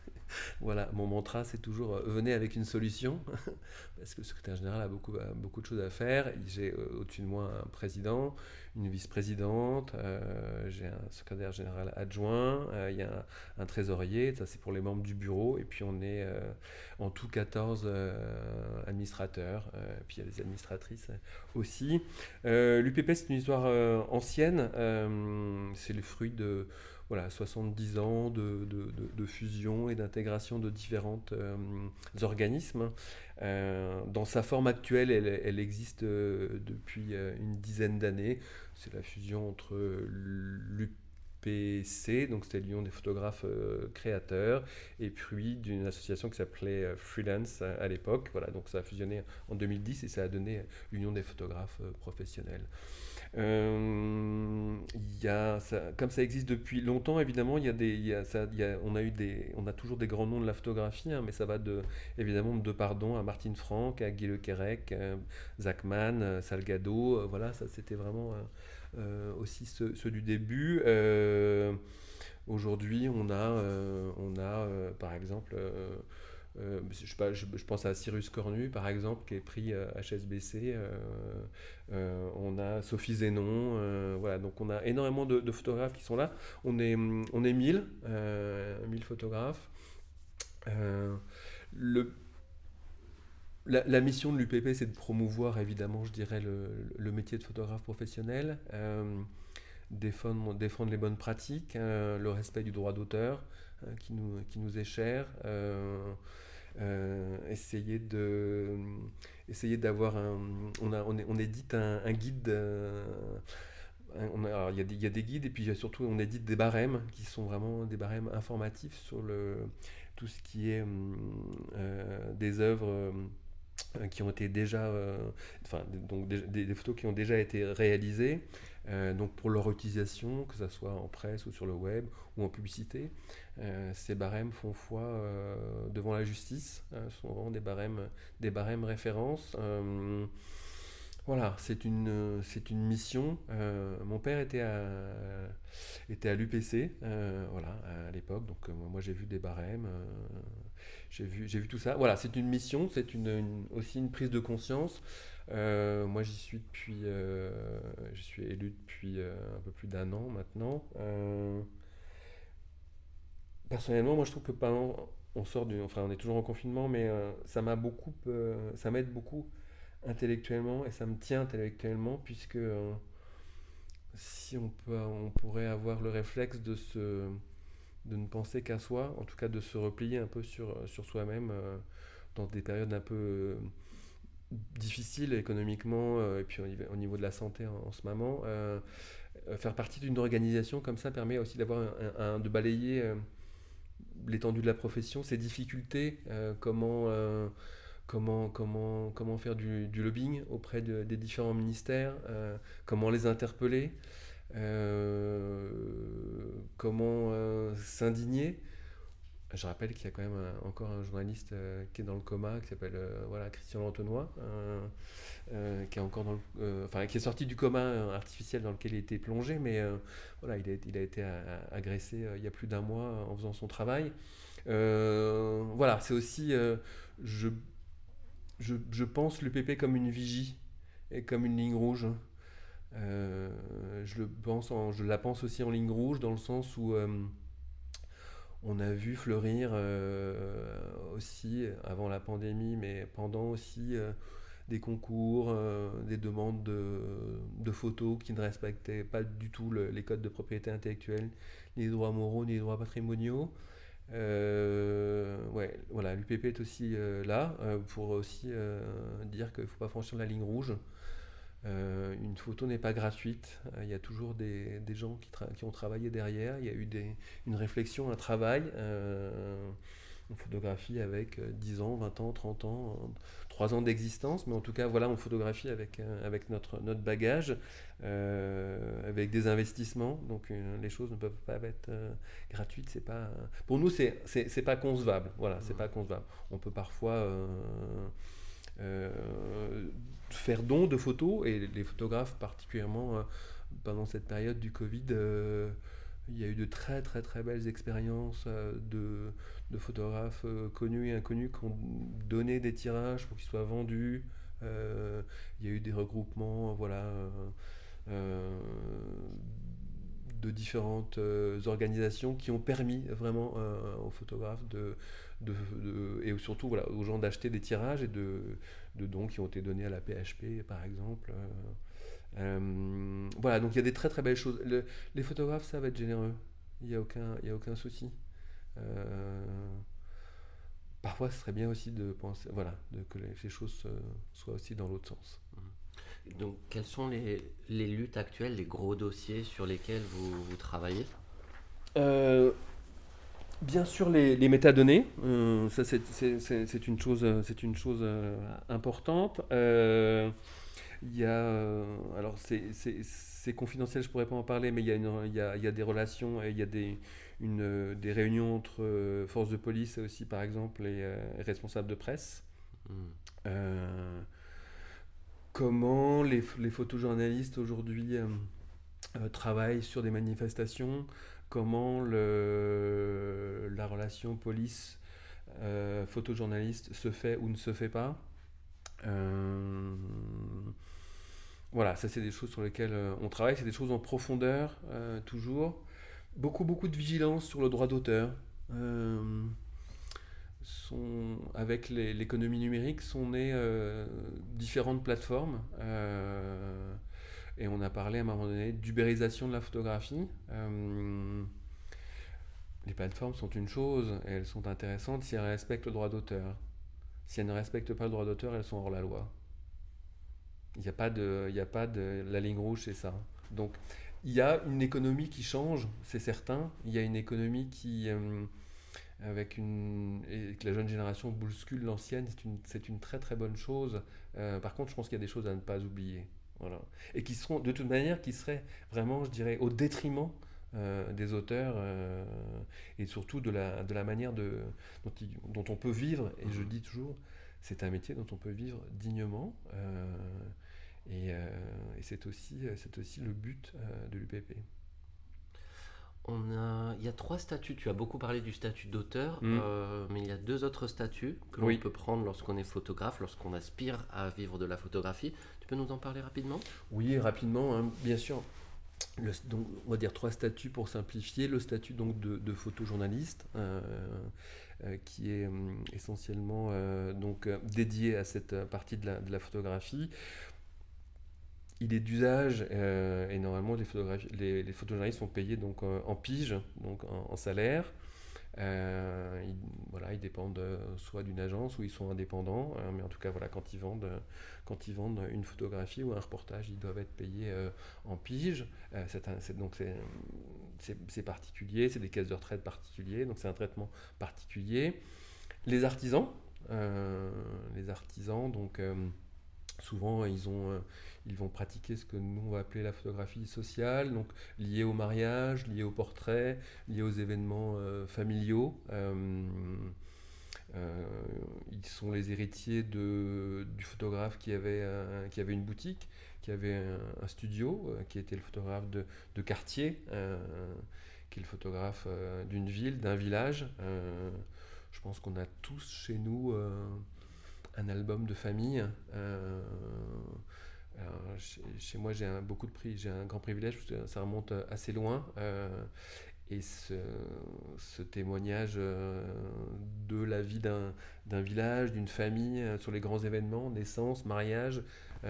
voilà, mon mantra, c'est toujours venez avec une solution, *laughs* parce que le secrétaire général a beaucoup, de choses à faire. J'ai au-dessus de moi un président, une vice-présidente, euh, j'ai un secrétaire général adjoint, euh, il y a un, trésorier, ça c'est pour les membres du bureau, et puis on est euh, en tout 14 administrateurs, puis il y a des administratrices aussi. L'UPP c'est une histoire ancienne, c'est le fruit de voilà, 70 ans de, fusion et d'intégration de différents organismes. dans sa forme actuelle, elle, existe depuis une dizaine d'années c'est la fusion entre l'UPC, donc c'était l'Union des photographes euh, créateurs, et puis d'une association qui s'appelait euh, Freelance à, l'époque. Voilà, donc ça a fusionné en 2010 et ça a donné l'Union des photographes euh, professionnels. Euh, y a, comme ça existe depuis longtemps, évidemment, y a des, y a, ça, y a, on, a eu des, on a toujours des grands noms de la photographie, hein, mais ça va de, évidemment de Pardon à Martine Franck, à Guy Le Quérec, Zachman, Salgado, voilà, ça c'était vraiment euh, aussi ceux, du début. Euh, aujourd'hui, on a, euh, on a par exemple, je, je, pense à Cyrus Cornu, par exemple, qui est pris HSBC. on a Sophie Zénon. voilà, donc on a énormément de, photographes qui sont là. On est, on est 1000, 1000 photographes. le la, mission de l'UPP, c'est de promouvoir évidemment, je dirais, le, métier de photographe professionnel, euh, défendre, les bonnes pratiques, euh, le respect du droit d'auteur euh, qui, nous, qui nous est cher, essayer de essayer d'avoir un on, a, on, édite un, guide il y, y, a des guides et puis surtout on édite des barèmes qui sont vraiment des barèmes informatifs sur le, tout ce qui est des œuvres euh, qui ont été déjà, euh, enfin, donc des, photos qui ont déjà été réalisées, euh, donc pour leur utilisation, que ce soit en presse ou sur le web ou en publicité. ces barèmes font foi devant la justice, hein, sont vraiment des barèmes, des barèmes références. Voilà, c'est une, c'est une mission. mon père était à, était à l'UPC, voilà, à l'époque. Donc moi j'ai vu des barèmes, j'ai vu, j'ai vu tout ça. Voilà, c'est une mission, c'est une, aussi une prise de conscience. Euh, moi, j'y suis depuis, euh, je suis élu depuis euh, un peu plus d'un an maintenant. personnellement, moi, je trouve que pendant, on sort du, enfin, on est toujours en confinement, mais ça m'a beaucoup, ça m'aide beaucoup intellectuellement et ça me tient intellectuellement puisque si on peut, on pourrait avoir le réflexe de se de ne penser qu'à soi, en tout cas de se replier un peu sur, sur soi-même dans des périodes un peu difficiles économiquement et puis au niveau, de la santé en, ce moment. faire partie d'une organisation comme ça permet aussi d'avoir un, de balayer l'étendue de la profession, ses difficultés, comment comment, comment, comment faire du, lobbying auprès des différents ministères, euh, comment les interpeller, euh, comment euh, s'indigner. Je rappelle qu'il y a quand même encore un journaliste qui est dans le coma, qui s'appelle voilà, Christian Lantenois, qui est encore enfin, qui est sorti du coma artificiel dans lequel il était plongé, mais voilà, il a, été agressé il y a plus d'un mois en faisant son travail. voilà, c'est aussi, je je, pense l'UPP comme une vigie et comme une ligne rouge. Euh, je, le pense je la pense aussi en ligne rouge dans le sens où euh, on a vu fleurir euh, aussi avant la pandémie, mais pendant aussi des concours, des demandes de, photos qui ne respectaient pas du tout les codes de propriété intellectuelle, ni les droits moraux, ni les droits patrimoniaux. Euh, ouais, voilà, l'UPP est aussi euh, là euh, pour aussi dire qu'il ne faut pas franchir la ligne rouge. Une photo n'est pas gratuite. Il y a toujours des, des gens qui, qui, ont travaillé derrière. Il y a eu des, une réflexion, un travail. on photographie avec 10 ans, 20 ans, 30 ans, 3 ans d'existence. Mais en tout cas, voilà, on photographie avec, avec notre, notre bagage. Euh, avec des investissements. Donc euh, les choses ne peuvent pas être euh, gratuites. C'est pas pour nous c'est c'est pas concevable. Voilà, c'est pas concevable. On peut parfois faire don de photos et les photographes particulièrement pendant cette période du Covid. il y a eu de très très très belles expériences de, de, photographes connus et inconnus qui ont donné des tirages pour qu'ils soient vendus. il y a eu des regroupements, voilà, euh, de différentes euh, organisations qui ont permis vraiment euh, aux photographes de, de, et surtout voilà, aux gens d'acheter des tirages et de, de, dons qui ont été donnés à la PHP par exemple. voilà, donc il y a des très très belles choses. les photographes, ça va être généreux. Il n'y a, aucun, il a aucun souci. parfois, ce serait bien aussi de penser, voilà, de, que les, choses soient aussi dans l'autre sens. Mmh. Donc, quelles sont les, les, luttes actuelles, les gros dossiers sur lesquels vous, vous travaillez? Euh, Bien sûr, les, les métadonnées. Euh, ça, c'est une chose, c'est une chose euh, importante. Il y a, alors c'est confidentiel, je pourrais pas en parler, mais il y a, y a, y a des relations et il y a des, une, des réunions entre forces de police et aussi, par exemple, les responsables de presse. Hmm comment les, les photojournalistes aujourd'hui euh, euh, travaillent sur des manifestations, comment la relation police euh, se fait ou ne se fait pas. voilà, ça c'est des choses sur lesquelles on travaille, c'est des choses en profondeur toujours. Beaucoup beaucoup de vigilance sur le droit d'auteur avec l'économie numérique, sont nées euh, différentes plateformes. Euh, et on a parlé à un moment donné d'ubérisation de la photographie. Euh, les plateformes sont une chose, elles sont intéressantes si elles respectent le droit d'auteur. Si elles ne respectent pas le droit d'auteur, elles sont hors la loi. Il n'y a pas de, a pas de, la ligne rouge, c'est ça. Donc, il y a une économie qui change, c'est certain. Il y a une économie qui, avec une et que la jeune génération bouscule l'ancienne, c'est une, une très très bonne chose. Euh, par contre, je pense qu'il y a des choses à ne pas oublier. Voilà. Et qui seront de toute manière, qui seraient vraiment, je dirais, au détriment euh, des auteurs euh, et surtout de la, de la manière de, dont, dont on peut vivre. Et je mmh. dis toujours, c'est un métier dont on peut vivre dignement. et, et c'est, aussi, c'est aussi le but de l'UPP. On a, il y a trois statuts. Tu as beaucoup parlé du statut d'auteur, mm. euh, mais il y a deux autres statuts que l'on peut prendre lorsqu'on est photographe, lorsqu'on aspire à vivre de la photographie. Tu peux nous en parler rapidement? Oui, rapidement, hein, bien sûr. donc, on va dire trois statuts pour simplifier. Le statut donc de, photojournaliste, euh, euh, qui est essentiellement donc dédié à cette partie de la, de la photographie il est d'usage et normalement les, photographies, les, les photojournalistes sont payés donc en pige, donc en salaire. Euh, ils, voilà, ils dépendent euh, soit d'une agence ou ils sont indépendants, hein, mais en tout cas, voilà, quand ils vendent, quand ils vendent une photographie ou un reportage, ils doivent être payés euh, en pige. donc c'est particulier, c'est des caisses de retraite particuliers, donc c'est un traitement particulier. Les artisans, les artisans, donc souvent ils ont ils vont pratiquer ce que nous on va appeler la photographie sociale, donc liée au mariage, liée au portrait, liée aux événements euh, familiaux. Euh, euh, ils sont les héritiers de, du photographe qui avait, qui avait une boutique, qui avait un, studio, qui était le photographe de, de quartier, qui est le photographe d'une ville, d'un village. je pense qu'on a tous chez nous un album de famille chez, moi, j'ai beaucoup de prix, un grand privilège, ça remonte euh, assez loin. Euh, et ce, témoignage euh, de la vie d'un village, d'une famille, sur les grands événements, naissance, mariage. il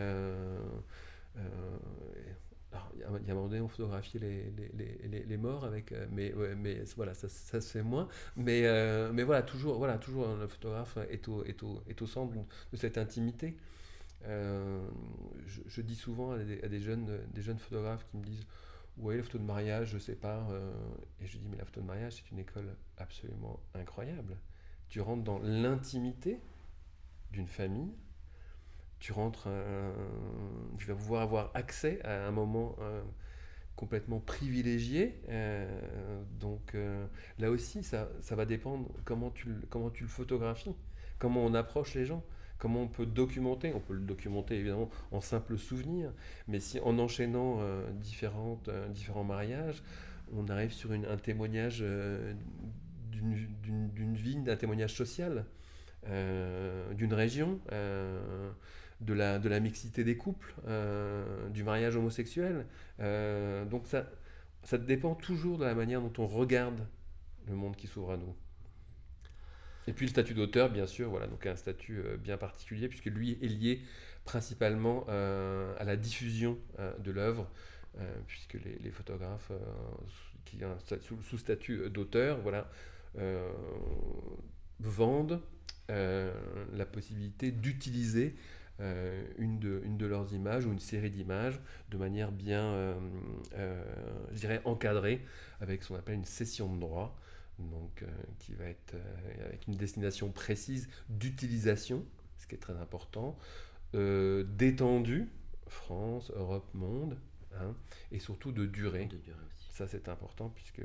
y a un moment donné, on photographiait les, morts, mais, voilà, ça, se fait moins. Mais, voilà, toujours, le photographe est au centre de cette intimité. Euh, je, dis souvent à des, jeunes, des jeunes photographes qui me disent Ouais, la photo de mariage, je sais pas. Euh, et je dis Mais la photo de mariage, c'est une école absolument incroyable. Tu rentres dans l'intimité d'une famille, tu rentres, tu vas pouvoir avoir accès à un moment complètement privilégié. Euh, donc là aussi, ça, ça, va dépendre comment tu, comment tu le photographies, comment on approche les gens. Comment on peut documenter On peut le documenter évidemment en simple souvenir, mais si en enchaînant euh, euh, différents mariages, on arrive sur un témoignage euh, d'une vie, d'un témoignage social, d'une région, de, la, de la mixité des couples, du mariage homosexuel. donc ça, ça dépend toujours de la manière dont on regarde le monde qui s'ouvre à nous. Et puis le statut d'auteur, bien sûr, voilà, donc un statut euh, bien particulier, puisque lui est lié principalement euh, à la diffusion euh, de l'œuvre, puisque les, photographes qui ont sous, statut d'auteur, voilà, vendent la possibilité d'utiliser une, de, une de leurs images ou une série d'images de manière bien, je dirais, encadrée, avec ce qu'on appelle une cession de droit donc, euh, qui va être euh, avec une destination précise d'utilisation, ce qui est très important, euh, d'étendue, France, Europe, monde, hein, et surtout de durée. Ça, c'est important puisque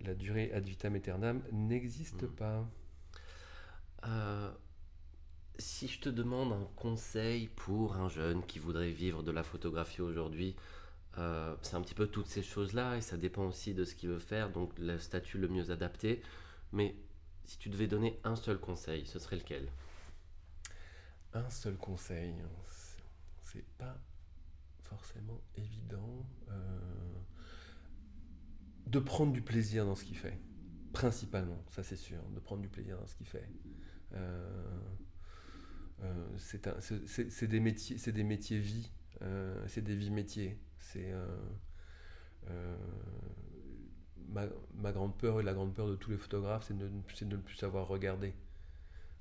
la durée ad vitam aeternam n'existe mm. pas. si je te demande un conseil pour un jeune qui voudrait vivre de la photographie aujourd'hui, euh, c'est un petit peu toutes ces choses-là et ça dépend aussi de ce qu'il veut faire, donc le statut le mieux adapté. Mais si tu devais donner un seul conseil, ce serait lequel? Un seul conseil, c'est pas forcément évident. Euh, de prendre du plaisir dans ce qu'il fait, principalement, ça c'est sûr, de prendre du plaisir dans ce qu'il fait. Euh, c'est des métiers, c'est des métiers vie, c'est des vies métiers. C'est euh, euh, ma, grande peur et la grande peur de tous les photographes, c'est de, de, ne plus savoir regarder.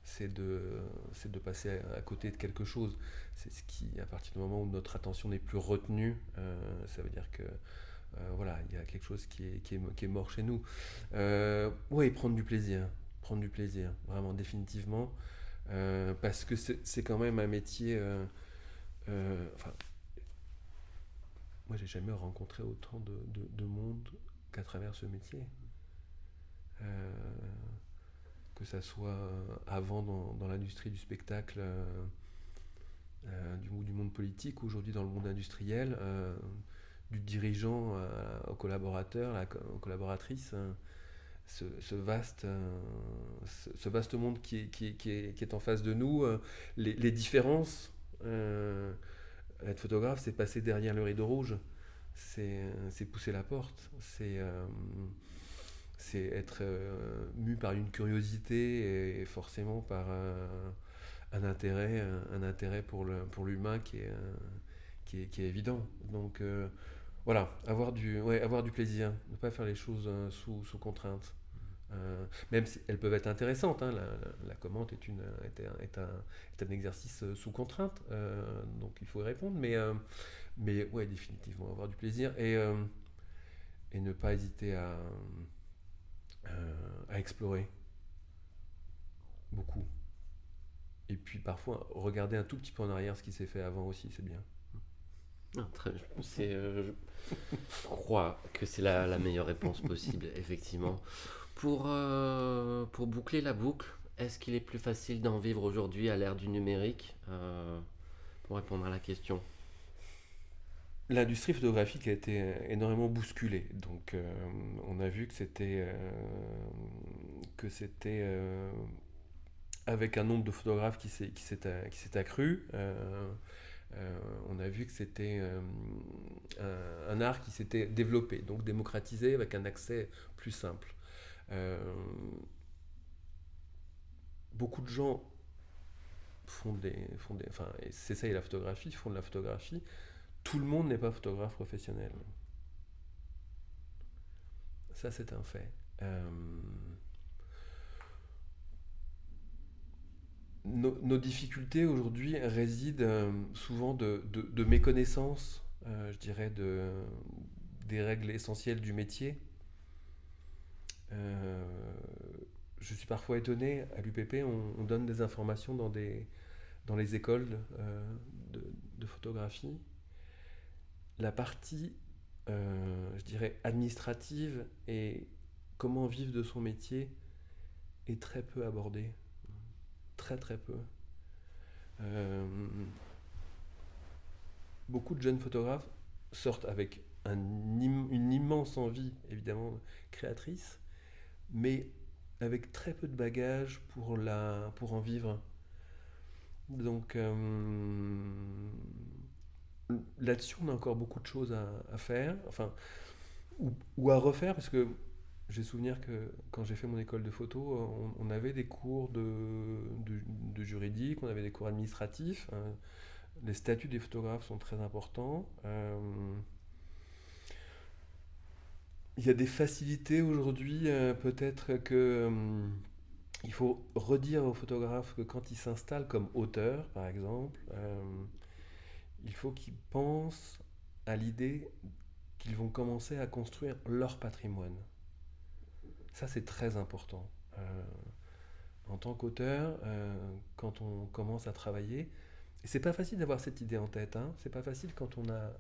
C'est de, de passer à, côté de quelque chose. C'est ce qui, à partir du moment où notre attention n'est plus retenue, euh, ça veut dire que voilà, il y a quelque chose qui est, qui est, qui est mort chez nous. oui, prendre du plaisir. Prendre du plaisir, vraiment, définitivement. parce que c'est quand même un métier. enfin, moi, j'ai jamais rencontré autant de, monde qu'à travers ce métier. Euh, que ça soit avant dans, l'industrie du spectacle, euh, euh, du, monde politique, aujourd'hui dans le monde industriel, du dirigeant au collaborateur, la, aux collaboratrices, ce, vaste, ce, vaste monde qui est, en face de nous, les différences être photographe, c'est passer derrière le rideau rouge, c'est pousser la porte, c'est euh, être euh, mu par une curiosité et forcément par un, intérêt, un, intérêt pour l'humain qui, est, évident. Donc voilà, avoir du, plaisir, ne pas faire les choses sous contrainte. Euh, même si elles peuvent être intéressantes. Hein, la, commande est, un, exercice euh, sous contrainte, euh, donc il faut y répondre. Mais, euh, ouais, définitivement, avoir du plaisir et, ne pas hésiter à, explorer beaucoup. Et puis parfois, regarder un tout petit peu en arrière ce qui s'est fait avant aussi, c'est bien. Ah, très, euh, je crois que c'est la, meilleure réponse possible, effectivement. Pour, euh, pour boucler la boucle, est-ce qu'il est plus facile d'en vivre aujourd'hui à l'ère du numérique euh, Pour répondre à la question? L'industrie photographique a été énormément bousculée. Donc, euh, on a vu que c'était avec un nombre de photographes qui s'est accru. on a vu que c'était un, art qui s'était développé, donc démocratisé avec un accès plus simple. Euh, beaucoup de gens font des, font des enfin, c'est ça et la photographie, font de la photographie. Tout le monde n'est pas photographe professionnel. Ça, c'est un fait. Euh, nos, difficultés aujourd'hui résident euh, souvent de, de, de méconnaissance, je dirais, de, des règles essentielles du métier. Euh, je suis parfois étonné, à l'UPP, on, on, donne des informations dans, les écoles euh, de, photographie. La partie, euh, je dirais, administrative et comment vivre de son métier est très peu abordée. Très très peu. Beaucoup de jeunes photographes sortent avec un, une immense envie, évidemment, créatrice, mais avec très peu de bagages pour, la, pour en vivre. Donc euh, là-dessus, on a encore beaucoup de choses à, faire, enfin, ou, à refaire, parce que j'ai souvenir que quand j'ai fait mon école de photo, on, avait des cours de, de, de, juridique, on avait des cours administratifs. Hein. Les statuts des photographes sont très importants. Euh, il y a des facilités aujourd'hui, euh, peut-être que euh, il faut redire aux photographes que quand ils s'installent comme auteurs, par exemple, euh, il faut qu'ils pensent à l'idée qu'ils vont commencer à construire leur patrimoine. Ça, c'est très important. En tant qu'auteur, quand on commence à travailler, c'est pas facile d'avoir cette idée en tête, hein, c'est pas facile quand on a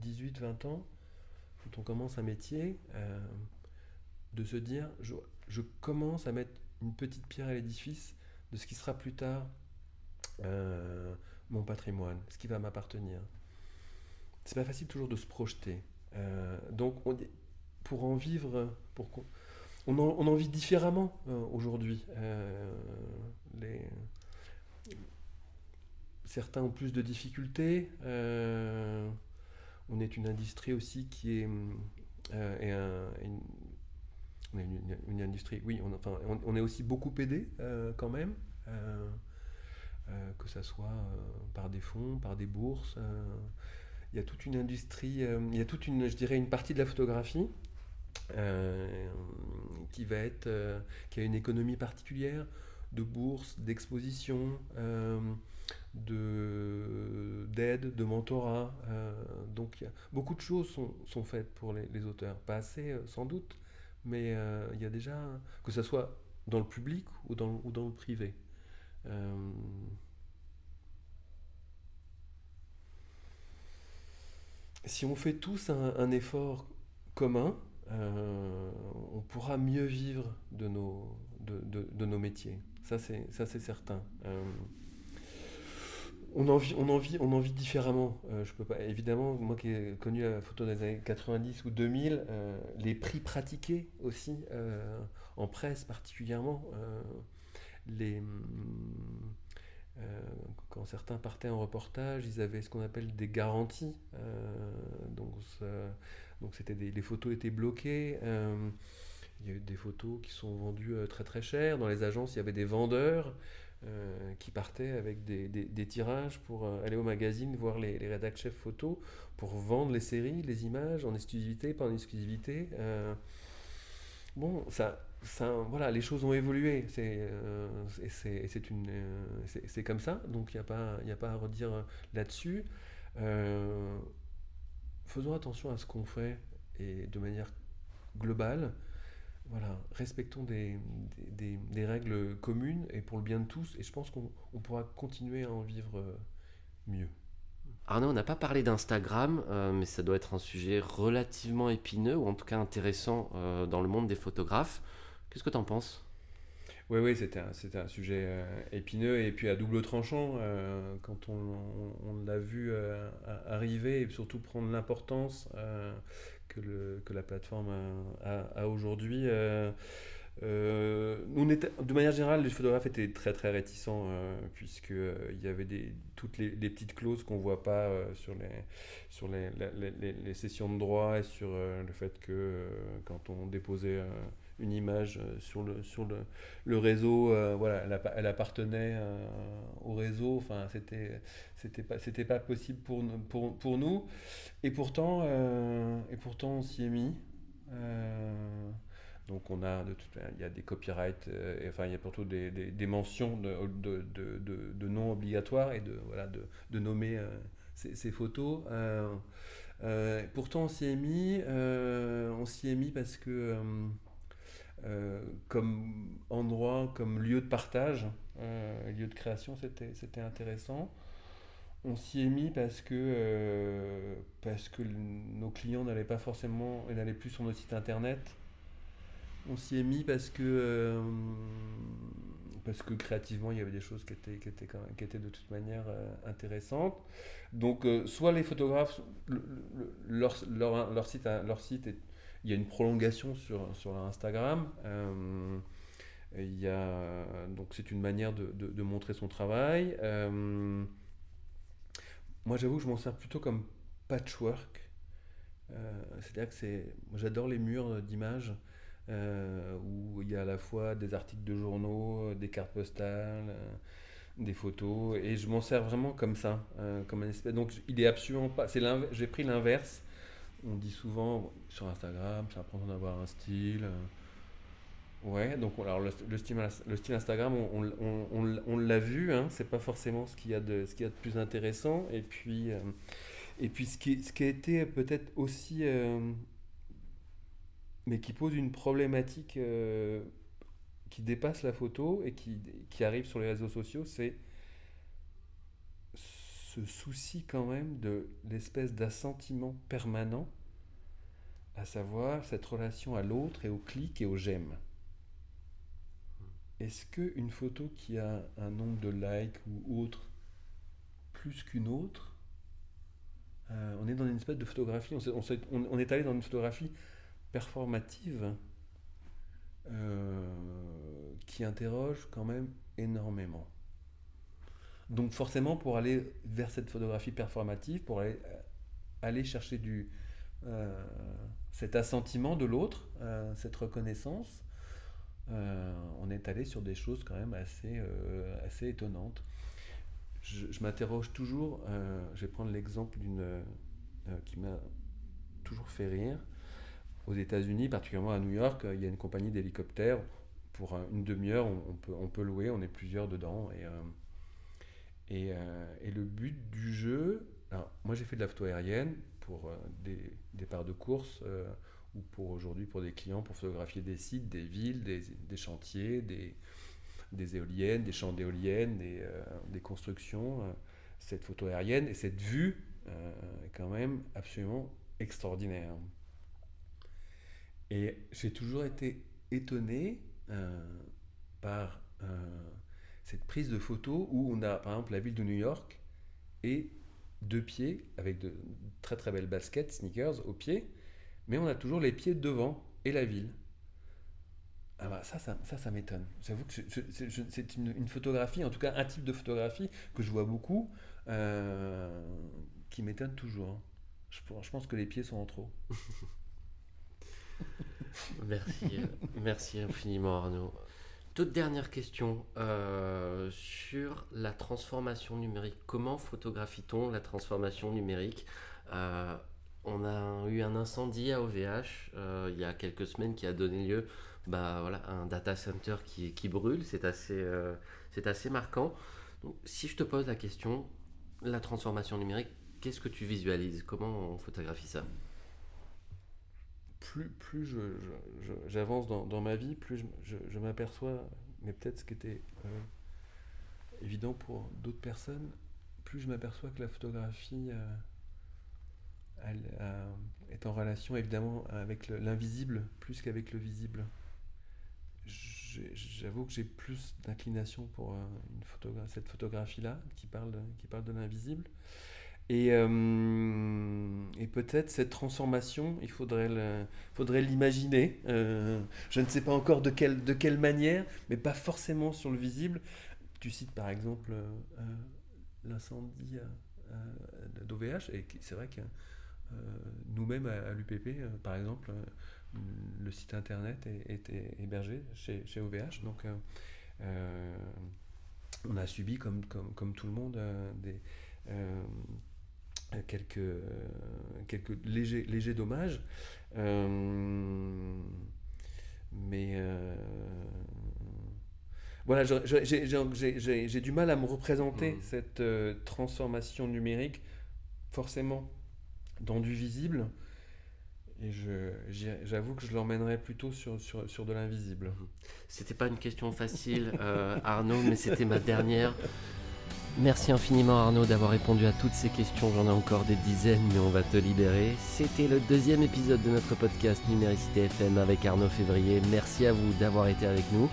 18-20 ans, quand on commence un métier, euh, de se dire je, commence à mettre une petite pierre à l'édifice de ce qui sera plus tard euh, mon patrimoine, ce qui va m'appartenir. C'est pas facile toujours de se projeter. Euh, donc, on, pour en vivre, pour on en, on vit différemment aujourd'hui. certains ont plus de difficultés. On est une industrie aussi qui est, euh, est un, une, industrie, oui, on, enfin, on, est aussi beaucoup aidé euh, quand même, euh, euh que ça soit euh, par des fonds, par des bourses. Il y a toute une industrie, il y a toute une, je dirais, une partie de la photographie qui va être, qui a une économie particulière de bourses, d'expositions de d'aide, de mentorat. Euh, donc beaucoup de choses sont, faites pour les, auteurs. Pas assez euh, sans doute, mais euh, il y a déjà, que ce soit dans le public ou dans, le privé. Si on fait tous un, effort commun, on pourra mieux vivre de nos, de nos métiers. Ça, c'est certain on en vit, différemment. Euh, peux pas, évidemment, moi qui ai connu la photo des années 90 ou 2000, euh, les prix pratiqués aussi, euh, en presse particulièrement, les, euh, quand certains partaient en reportage, ils avaient ce qu'on appelle des garanties. donc, c'était des, les photos étaient bloquées. il y a eu des photos qui sont vendues très très chères. Dans les agences, il y avait des vendeurs. Euh, qui partaient avec des, tirages pour euh, aller au magazine, voir les, les rédacteurs chefs photo, pour vendre les séries, les images en exclusivité, pas en exclusivité. Euh, bon, ça, ça, voilà, les choses ont évolué. C'est c'est comme ça. Donc il n'y a pas, a pas à redire là-dessus. Faisons attention à ce qu'on fait et de manière globale. Voilà, respectons des, des, règles communes et pour le bien de tous. Et je pense qu'on on pourra continuer à en vivre euh, mieux. Arnaud, on n'a pas parlé d'Instagram, euh, mais ça doit être un sujet relativement épineux, ou en tout cas intéressant euh, dans le monde des photographes. Qu'est-ce que tu en penses? Oui, oui, c'était un, un sujet euh, épineux et puis à double tranchant euh, quand on, on- on l'a vu euh, arriver et surtout prendre l'importance que, le, que la plateforme a, a- aujourd'hui. euh, euh, on de manière générale, les photographes étaient très très réticents euh, puisque euh, il y avait des, toutes les, petites clauses qu'on voit pas euh, sur les sur les, les- les- sessions de droit et sur le fait que quand on déposait une image euh, sur le sur le, le réseau, euh, voilà, elle, elle appartenait euh, au réseau. Enfin, c'était pas pas possible pour pour, pour nous. Et pourtant et pourtant on s'y est mis. Donc on a de toute il y a des copyrights, enfin il y a plutôt des, des, mentions de, de, de, non obligatoires et de voilà de, nommer ces, ces photos. Pourtant on s'y est mis, on s'y est mis parce que comme endroit, comme lieu de partage, euh, lieu de création, c'était intéressant. On s'y est mis parce que, euh, parce que nos clients n'allaient pas forcément, et n'allaient plus sur notre site internet. On s'y est mis parce que, euh, parce que créativement, il y avait des choses qui étaient, qui étaient, quand même- qui étaient de toute manière euh, intéressantes. Donc, euh, soit les photographes, le- le- leur, leur, leur site, leur site est- il y a une prolongation sur, sur Instagram. euh, il y a, donc, c'est une manière de, de- montrer son travail. Euh, moi, j'avoue que je m'en sers plutôt comme patchwork. Euh, C'est-à-dire que c'est, j'adore les murs d'images où il y a à la fois des articles de journaux, des cartes postales, des photos, et je m'en sers vraiment comme ça. Donc, il est absolument pas. C'est J'ai pris l'inverse. On dit souvent sur Instagram, c'est important d'avoir un style. euh, Ouais, donc alors le, le style, le style Instagram, on, l'a vu, hein, c'est pas forcément ce qu'il y a de, plus intéressant. Et puis, euh, et puis ce, qui, a été peut-être aussi, euh, mais qui pose une problématique qui dépasse la photo et qui, qui arrive sur les réseaux sociaux, c'est ce souci quand même de l'espèce d'assentiment permanent, à savoir cette relation à l'autre et au clic et au j'aime. Est-ce qu'une photo qui a un nombre de likes ou autre plus qu'une autre, euh, on est dans une espèce de photographie, on, est allé dans une photographie performative euh, qui interroge quand même énormément. Donc forcément, pour aller vers cette photographie performative, pour aller, euh, chercher du, cet assentiment de l'autre, euh, cette reconnaissance, euh, on est allé sur des choses quand même assez, euh, assez étonnantes. Je, m'interroge toujours, je vais prendre l'exemple d'une qui m'a toujours fait rire. Aux États-Unis, particulièrement à New York, il y a une compagnie d'hélicoptères. Pour une demi-heure, on, peut, on peut louer, on est plusieurs dedans. Et, et, et le but du jeu, alors moi j'ai fait de la photo aérienne pour euh, des départs de course euh, ou pour aujourd'hui pour des clients pour photographier des sites, des villes, des, des chantiers, des, des éoliennes, des champs d'éoliennes, des, euh, des constructions. cette photo aérienne et cette vue est quand même absolument extraordinaire. Et j'ai toujours été étonné par cette prise de photo où on a par exemple la ville de New York et deux pieds avec de très très belles baskets, sneakers aux pieds, mais on a toujours les pieds devant et la ville. Ah bah ça, ça, ça, ça m'étonne. J'avoue que c'est une, photographie, en tout cas un type de photographie que je vois beaucoup, euh, qui m'étonne toujours. Je, je pense que les pieds sont en trop. *laughs* Merci, euh, merci infiniment Arnaud. Toute dernière question euh, sur la transformation numérique. Comment photographie-t-on la transformation numérique? Euh, On a eu un incendie à OVH euh, il y a quelques semaines qui a donné lieu bah, à un data center qui, brûle. C'est assez, marquant. Si je te pose la question, la transformation numérique, qu'est-ce que tu visualises? Comment on photographie ça? Plus, plus j'avance dans, ma vie, plus je, m'aperçois, mais peut-être ce qui était euh, évident pour d'autres personnes, plus je m'aperçois que la photographie euh, euh, est en relation évidemment avec l'invisible plus qu'avec le visible. J'avoue que j'ai plus d'inclination pour cette photographie-là qui parle qui parle de l'invisible. Et, euh, et peut-être cette transformation, il faudrait, l'imaginer. Euh, je ne sais pas encore de quelle, de quelle manière, mais pas forcément sur le visible. Tu cites par exemple euh, l'incendie d'OVH, et c'est vrai que nous-mêmes à, l'UPP, par exemple, le site internet est, hébergé chez, chez, OVH. Donc on a subi, comme, comme, comme tout le monde, des quelques, quelques légers, légers dommages. Euh, mais euh, voilà, j'ai du mal à me représenter mmh. cette euh, transformation numérique forcément dans du visible. Et j'avoue que je l'emmènerais plutôt sur, sur, sur de l'invisible. Mmh. C'était pas une question facile, Arnaud, mais c'était ma dernière. Merci infiniment Arnaud d'avoir répondu à toutes ces questions, j'en ai encore des dizaines mais on va te libérer. C'était le deuxième épisode de notre podcast Numéricité FM avec Arnaud Février. Merci à vous d'avoir été avec nous.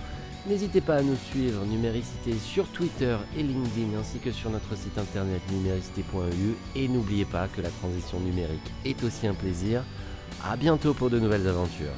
N'hésitez pas à nous suivre Numéricité sur Twitter et LinkedIn ainsi que sur notre site internet numéricité.eu et n'oubliez pas que la transition numérique est aussi un plaisir. A bientôt pour de nouvelles aventures.